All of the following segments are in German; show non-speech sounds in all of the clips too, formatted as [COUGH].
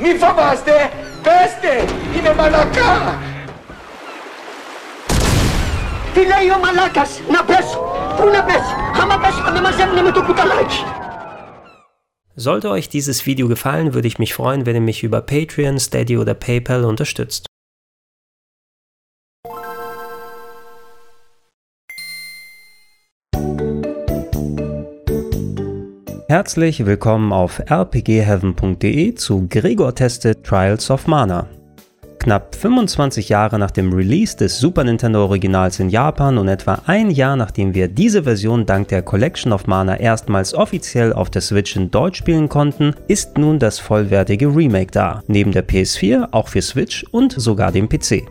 Mi fabaste peste in e Malaka. Fileio Malakas, na pes, Pune pes, Hama pes, ne Sollte euch dieses Video gefallen, würde ich mich freuen, wenn ihr mich über Patreon, Steady oder PayPal unterstützt. Herzlich willkommen auf rpgheaven.de zu Gregor testet Trials of Mana. Knapp 25 Jahre nach dem Release des Super Nintendo Originals in Japan und etwa ein Jahr nachdem wir diese Version dank der Collection of Mana erstmals offiziell auf der Switch in Deutsch spielen konnten, ist nun das vollwertige Remake da, neben der PS4 auch für Switch und sogar dem PC.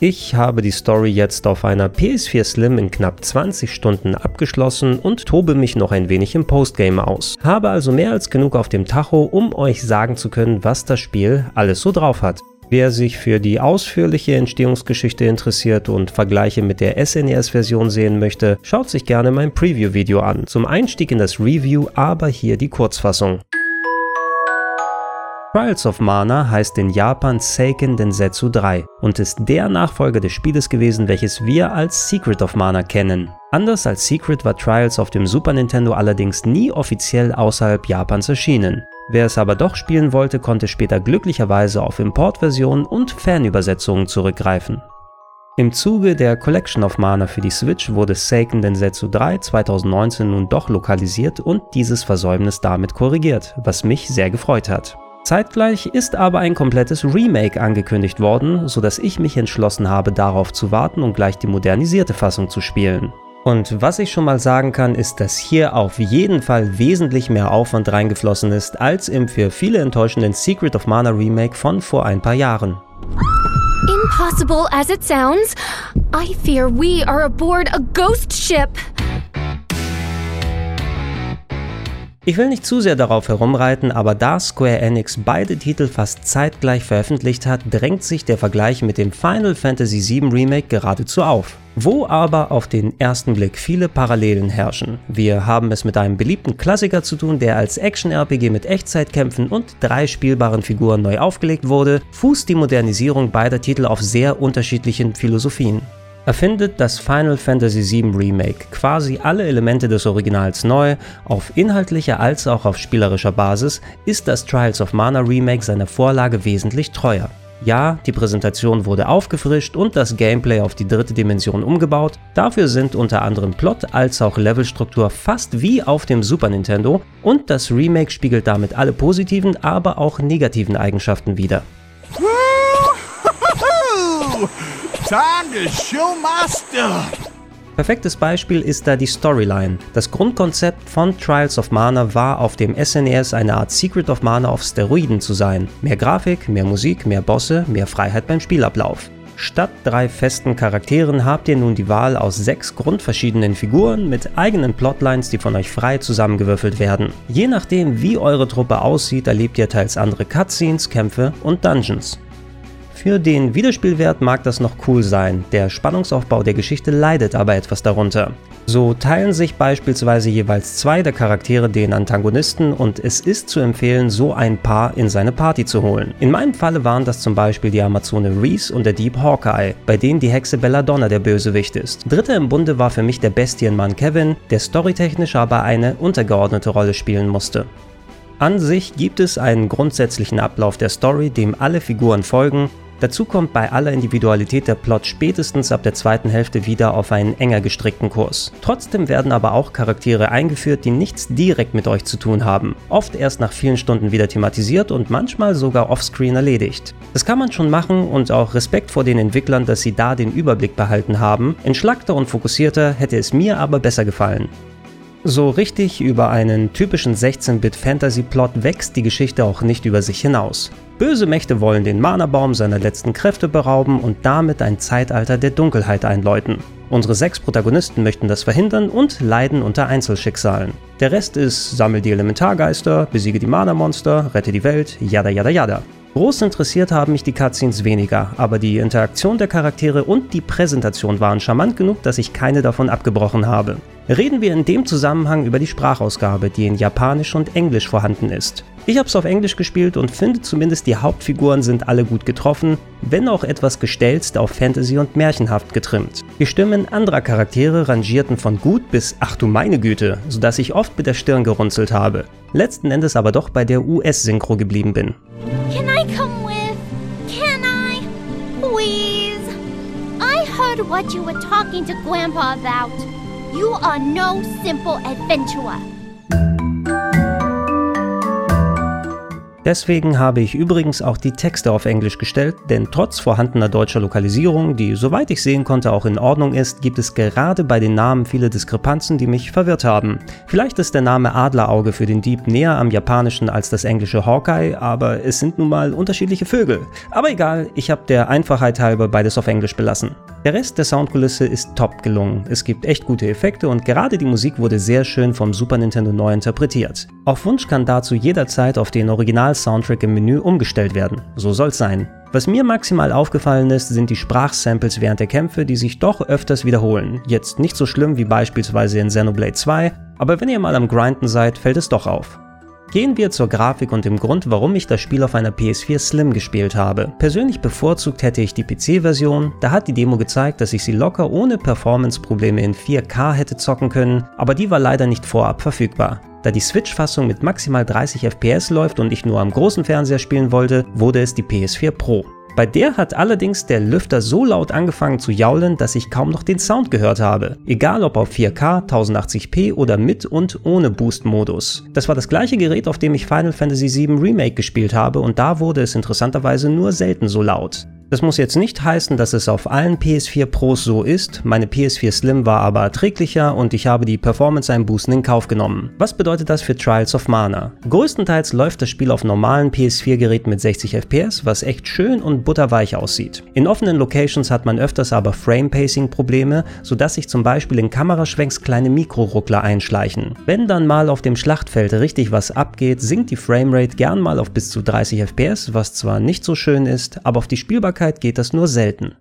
Ich habe die Story jetzt auf einer PS4 Slim in knapp 20 Stunden abgeschlossen und tobe mich noch ein wenig im Postgame aus. Habe also mehr als genug auf dem Tacho, um euch sagen zu können, was das Spiel alles so drauf hat. Wer sich für die ausführliche Entstehungsgeschichte interessiert und Vergleiche mit der SNES-Version sehen möchte, schaut sich gerne mein Preview-Video an. Zum Einstieg in das Review aber hier die Kurzfassung. Trials of Mana heißt in Japan Seiken Densetsu 3 und ist der Nachfolger des Spieles gewesen, welches wir als Secret of Mana kennen. Anders als Secret war Trials auf dem Super Nintendo allerdings nie offiziell außerhalb Japans erschienen. Wer es aber doch spielen wollte, konnte später glücklicherweise auf Importversionen und Fanübersetzungen zurückgreifen. Im Zuge der Collection of Mana für die Switch wurde Seiken Densetsu 3 2019 nun doch lokalisiert und dieses Versäumnis damit korrigiert, was mich sehr gefreut hat. Zeitgleich ist aber ein komplettes Remake angekündigt worden, sodass ich mich entschlossen habe, darauf zu warten und gleich die modernisierte Fassung zu spielen. Und was ich schon mal sagen kann, ist, dass hier auf jeden Fall wesentlich mehr Aufwand reingeflossen ist, als im für viele enttäuschenden Secret of Mana Remake von vor ein paar Jahren. Impossible as it sounds, I fear we are aboard a ghost ship. Ich will nicht zu sehr darauf herumreiten, aber da Square Enix beide Titel fast zeitgleich veröffentlicht hat, drängt sich der Vergleich mit dem Final Fantasy VII Remake geradezu auf. Wo aber auf den ersten Blick viele Parallelen herrschen. Wir haben es mit einem beliebten Klassiker zu tun, der als Action-RPG mit Echtzeitkämpfen und drei spielbaren Figuren neu aufgelegt wurde, fußt die Modernisierung beider Titel auf sehr unterschiedlichen Philosophien. Erfindet das Final Fantasy VII Remake quasi alle Elemente des Originals neu, auf inhaltlicher als auch auf spielerischer Basis, ist das Trials of Mana Remake seiner Vorlage wesentlich treuer. Ja, die Präsentation wurde aufgefrischt und das Gameplay auf die dritte Dimension umgebaut, dafür sind unter anderem Plot als auch Levelstruktur fast wie auf dem Super Nintendo und das Remake spiegelt damit alle positiven, aber auch negativen Eigenschaften wider. [LAUGHS] Time to show my stuff. Perfektes Beispiel ist da die Storyline. Das Grundkonzept von Trials of Mana war auf dem SNES eine Art Secret of Mana auf Steroiden zu sein. Mehr Grafik, mehr Musik, mehr Bosse, mehr Freiheit beim Spielablauf. Statt drei festen Charakteren habt ihr nun die Wahl aus sechs grundverschiedenen Figuren mit eigenen Plotlines, die von euch frei zusammengewürfelt werden. Je nachdem, wie eure Truppe aussieht, erlebt ihr teils andere Cutscenes, Kämpfe und Dungeons. Für den Wiederspielwert mag das noch cool sein, der Spannungsaufbau der Geschichte leidet aber etwas darunter. So teilen sich beispielsweise jeweils zwei der Charaktere den Antagonisten und es ist zu empfehlen, so ein Paar in seine Party zu holen. In meinem Falle waren das zum Beispiel die Amazone Reese und der Dieb Hawkeye, bei denen die Hexe Belladonna der Bösewicht ist. Dritter im Bunde war für mich der Bestienmann Kevin, der storytechnisch aber eine untergeordnete Rolle spielen musste. An sich gibt es einen grundsätzlichen Ablauf der Story, dem alle Figuren folgen, Dazu kommt bei aller Individualität der Plot spätestens ab der zweiten Hälfte wieder auf einen enger gestrickten Kurs. Trotzdem werden aber auch Charaktere eingeführt, die nichts direkt mit euch zu tun haben, oft erst nach vielen Stunden wieder thematisiert und manchmal sogar offscreen erledigt. Das kann man schon machen und auch Respekt vor den Entwicklern, dass sie da den Überblick behalten haben. Entschlackter und fokussierter hätte es mir aber besser gefallen. So richtig über einen typischen 16-Bit-Fantasy-Plot wächst die Geschichte auch nicht über sich hinaus. Böse Mächte wollen den Mana-Baum seiner letzten Kräfte berauben und damit ein Zeitalter der Dunkelheit einläuten. Unsere sechs Protagonisten möchten das verhindern und leiden unter Einzelschicksalen. Der Rest ist, sammel die Elementargeister, besiege die Mana-Monster, rette die Welt, yada yada yada. Groß interessiert haben mich die Cutscenes weniger, aber die Interaktion der Charaktere und die Präsentation waren charmant genug, dass ich keine davon abgebrochen habe. Reden wir in dem Zusammenhang über die Sprachausgabe, die in Japanisch und Englisch vorhanden ist. Ich habe es auf Englisch gespielt und finde zumindest die Hauptfiguren sind alle gut getroffen, wenn auch etwas gestelzt auf Fantasy und märchenhaft getrimmt. Die Stimmen anderer Charaktere rangierten von gut bis ach du meine Güte, sodass ich oft mit der Stirn gerunzelt habe. Letzten Endes aber doch bei der US-Synchro geblieben bin. Can I come with? Can I? Please? I heard what you were talking to Grandpa about. You are no simple adventurer. Deswegen habe ich übrigens auch die Texte auf Englisch gestellt, denn trotz vorhandener deutscher Lokalisierung, die soweit ich sehen konnte auch in Ordnung ist, gibt es gerade bei den Namen viele Diskrepanzen, die mich verwirrt haben. Vielleicht ist der Name Adlerauge für den Dieb näher am japanischen als das englische Hawkeye, aber es sind nun mal unterschiedliche Vögel. Aber egal, ich habe der Einfachheit halber beides auf Englisch belassen. Der Rest der Soundkulisse ist top gelungen. Es gibt echt gute Effekte und gerade die Musik wurde sehr schön vom Super Nintendo neu interpretiert. Auf Wunsch kann dazu jederzeit auf den Original-Soundtrack im Menü umgestellt werden. So soll's sein. Was mir maximal aufgefallen ist, sind die Sprachsamples während der Kämpfe, die sich doch öfters wiederholen. Jetzt nicht so schlimm wie beispielsweise in Xenoblade 2, aber wenn ihr mal am Grinden seid, fällt es doch auf. Gehen wir zur Grafik und dem Grund, warum ich das Spiel auf einer PS4 Slim gespielt habe. Persönlich bevorzugt hätte ich die PC-Version, da hat die Demo gezeigt, dass ich sie locker ohne Performance-Probleme in 4K hätte zocken können, aber die war leider nicht vorab verfügbar. Da die Switch-Fassung mit maximal 30 FPS läuft und ich nur am großen Fernseher spielen wollte, wurde es die PS4 Pro. Bei der hat allerdings der Lüfter so laut angefangen zu jaulen, dass ich kaum noch den Sound gehört habe. Egal ob auf 4K, 1080p oder mit und ohne Boost-Modus. Das war das gleiche Gerät, auf dem ich Final Fantasy VII Remake gespielt habe und da wurde es interessanterweise nur selten so laut. Das muss jetzt nicht heißen, dass es auf allen PS4 Pros so ist, meine PS4 Slim war aber erträglicher und ich habe die Performance-Einbußen in Kauf genommen. Was bedeutet das für Trials of Mana? Größtenteils läuft das Spiel auf normalen PS4-Geräten mit 60 FPS, was echt schön und butterweich aussieht. In offenen Locations hat man öfters aber Frame-Pacing-Probleme, sodass sich zum Beispiel in Kameraschwenks kleine Mikroruckler einschleichen. Wenn dann mal auf dem Schlachtfeld richtig was abgeht, sinkt die Framerate gern mal auf bis zu 30 FPS, was zwar nicht so schön ist, aber auf die Spielbarkeit geht das nur selten.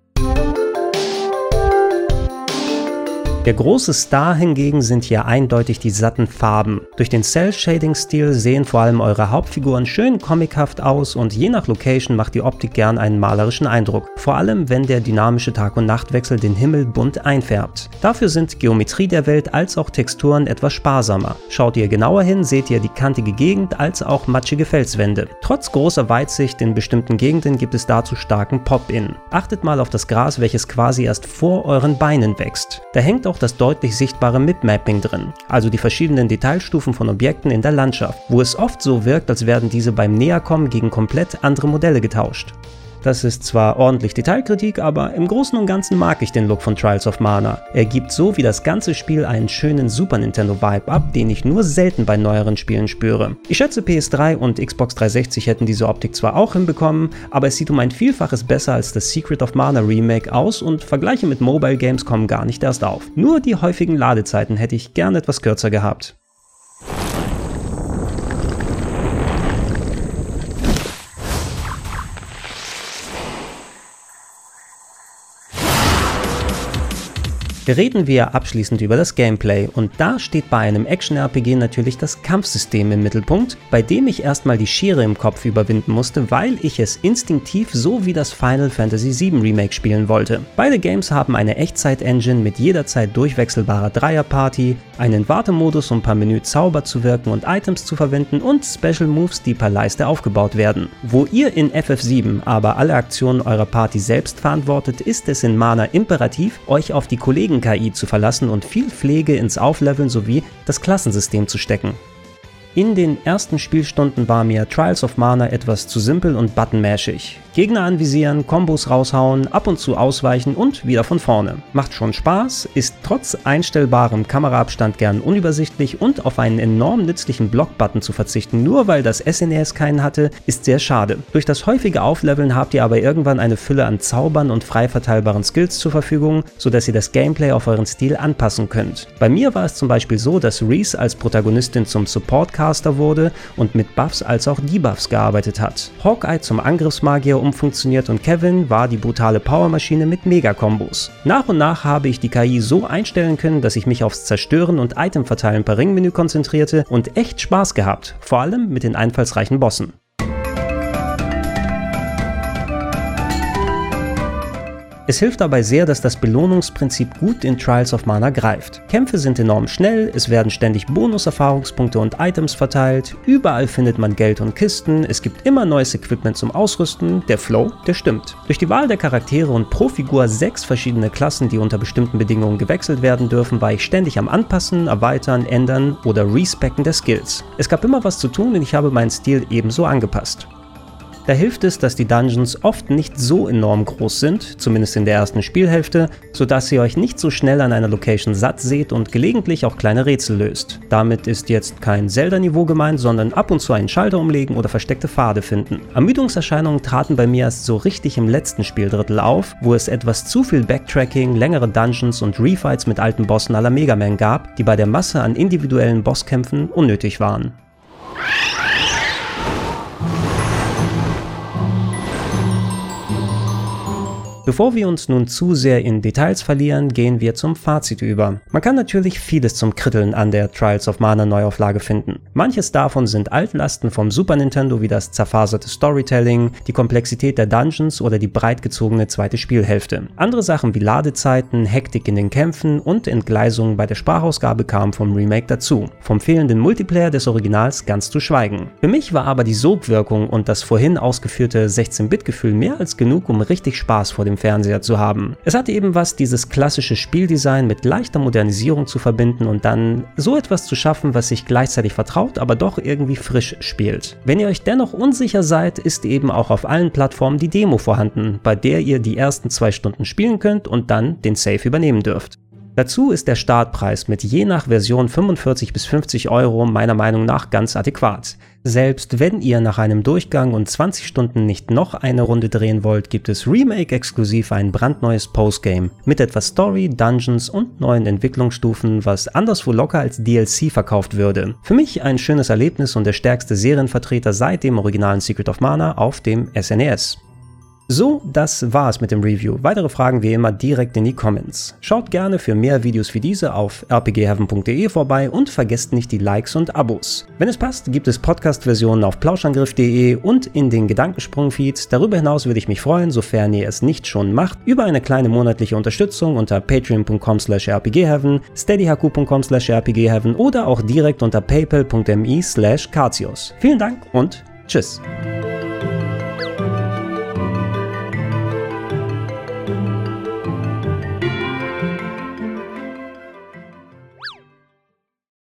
Der große Star hingegen sind hier eindeutig die satten Farben. Durch den Cell-Shading-Stil sehen vor allem eure Hauptfiguren schön comichaft aus und je nach Location macht die Optik gern einen malerischen Eindruck. Vor allem, wenn der dynamische Tag- und Nachtwechsel den Himmel bunt einfärbt. Dafür sind Geometrie der Welt als auch Texturen etwas sparsamer. Schaut ihr genauer hin, seht ihr die kantige Gegend als auch matschige Felswände. Trotz großer Weitsicht in bestimmten Gegenden gibt es dazu starken Pop-In. Achtet mal auf das Gras, welches quasi erst vor euren Beinen wächst. Da hängt auch auch das deutlich sichtbare Mip-Mapping drin, also die verschiedenen Detailstufen von Objekten in der Landschaft, wo es oft so wirkt, als werden diese beim Näherkommen gegen komplett andere Modelle getauscht. Das ist zwar ordentlich Detailkritik, aber im Großen und Ganzen mag ich den Look von Trials of Mana. Er gibt so wie das ganze Spiel einen schönen Super Nintendo Vibe ab, den ich nur selten bei neueren Spielen spüre. Ich schätze PS3 und Xbox 360 hätten diese Optik zwar auch hinbekommen, aber es sieht um ein Vielfaches besser als das Secret of Mana Remake aus und Vergleiche mit Mobile Games kommen gar nicht erst auf. Nur die häufigen Ladezeiten hätte ich gern etwas kürzer gehabt. Reden wir abschließend über das Gameplay und da steht bei einem Action-RPG natürlich das Kampfsystem im Mittelpunkt, bei dem ich erstmal die Schere im Kopf überwinden musste, weil ich es instinktiv so wie das Final Fantasy VII Remake spielen wollte. Beide Games haben eine Echtzeit-Engine mit jederzeit durchwechselbarer Dreierparty, einen Wartemodus, um per Menü Zauber zu wirken und Items zu verwenden und Special Moves, die per Leiste aufgebaut werden. Wo ihr in FF7 aber alle Aktionen eurer Party selbst verantwortet, ist es in Mana imperativ, euch auf die Kollegen KI zu verlassen und viel Pflege ins Aufleveln sowie das Klassensystem zu stecken. In den ersten Spielstunden war mir Trials of Mana etwas zu simpel und buttonmashig. Gegner anvisieren, Kombos raushauen, ab und zu ausweichen und wieder von vorne. Macht schon Spaß, ist trotz einstellbarem Kameraabstand gern unübersichtlich und auf einen enorm nützlichen Block-Button zu verzichten, nur weil das SNES keinen hatte, ist sehr schade. Durch das häufige Aufleveln habt ihr aber irgendwann eine Fülle an Zaubern und frei verteilbaren Skills zur Verfügung, sodass ihr das Gameplay auf euren Stil anpassen könnt. Bei mir war es zum Beispiel so, dass Reese als Protagonistin zum Supportcaster wurde und mit Buffs als auch Debuffs gearbeitet hat. Hawkeye zum Angriffsmagier umfunktioniert und Kevin war die brutale Powermaschine mit Mega-Kombos. Nach und nach habe ich die KI so einstellen können, dass ich mich aufs Zerstören und Itemverteilen per Ringmenü konzentrierte und echt Spaß gehabt, vor allem mit den einfallsreichen Bossen. Es hilft dabei sehr, dass das Belohnungsprinzip gut in Trials of Mana greift. Kämpfe sind enorm schnell, es werden ständig Bonus-Erfahrungspunkte und Items verteilt, überall findet man Geld und Kisten, es gibt immer neues Equipment zum Ausrüsten, der Flow, der stimmt. Durch die Wahl der Charaktere und pro Figur sechs verschiedene Klassen, die unter bestimmten Bedingungen gewechselt werden dürfen, war ich ständig am Anpassen, Erweitern, Ändern oder Respecken der Skills. Es gab immer was zu tun und ich habe meinen Stil ebenso angepasst. Da hilft es, dass die Dungeons oft nicht so enorm groß sind, zumindest in der ersten Spielhälfte, sodass ihr euch nicht so schnell an einer Location satt seht und gelegentlich auch kleine Rätsel löst. Damit ist jetzt kein Zelda-Niveau gemeint, sondern ab und zu einen Schalter umlegen oder versteckte Pfade finden. Ermüdungserscheinungen traten bei mir erst so richtig im letzten Spieldrittel auf, wo es etwas zu viel Backtracking, längere Dungeons und Refights mit alten Bossen aller Mega Man gab, die bei der Masse an individuellen Bosskämpfen unnötig waren. Bevor wir uns nun zu sehr in Details verlieren, gehen wir zum Fazit über. Man kann natürlich vieles zum Kritteln an der Trials of Mana Neuauflage finden. Manches davon sind Altlasten vom Super Nintendo wie das zerfaserte Storytelling, die Komplexität der Dungeons oder die breit gezogene zweite Spielhälfte. Andere Sachen wie Ladezeiten, Hektik in den Kämpfen und Entgleisungen bei der Sprachausgabe kamen vom Remake dazu. Vom fehlenden Multiplayer des Originals ganz zu schweigen. Für mich war aber die Sogwirkung und das vorhin ausgeführte 16-Bit-Gefühl mehr als genug, um richtig Spaß vor Fernseher zu haben. Es hatte eben was, dieses klassische Spieldesign mit leichter Modernisierung zu verbinden und dann so etwas zu schaffen, was sich gleichzeitig vertraut, aber doch irgendwie frisch spielt. Wenn ihr euch dennoch unsicher seid, ist eben auch auf allen Plattformen die Demo vorhanden, bei der ihr die ersten zwei Stunden spielen könnt und dann den Save übernehmen dürft. Dazu ist der Startpreis mit je nach Version 45 bis 50 Euro meiner Meinung nach ganz adäquat. Selbst wenn ihr nach einem Durchgang und 20 Stunden nicht noch eine Runde drehen wollt, gibt es Remake-exklusiv ein brandneues Postgame mit etwas Story, Dungeons und neuen Entwicklungsstufen, was anderswo locker als DLC verkauft würde. Für mich ein schönes Erlebnis und der stärkste Serienvertreter seit dem originalen Secret of Mana auf dem SNES. So, das war's mit dem Review. Weitere Fragen wie immer direkt in die Comments. Schaut gerne für mehr Videos wie diese auf rpgheaven.de vorbei und vergesst nicht die Likes und Abos. Wenn es passt, gibt es Podcast-Versionen auf plauschangriff.de und in den Gedankensprung-Feeds. Darüber hinaus würde ich mich freuen, sofern ihr es nicht schon macht, über eine kleine monatliche Unterstützung unter patreon.com slash rpgheaven, steadyhq.com slash rpgheaven oder auch direkt unter paypal.me slash Vielen Dank und tschüss.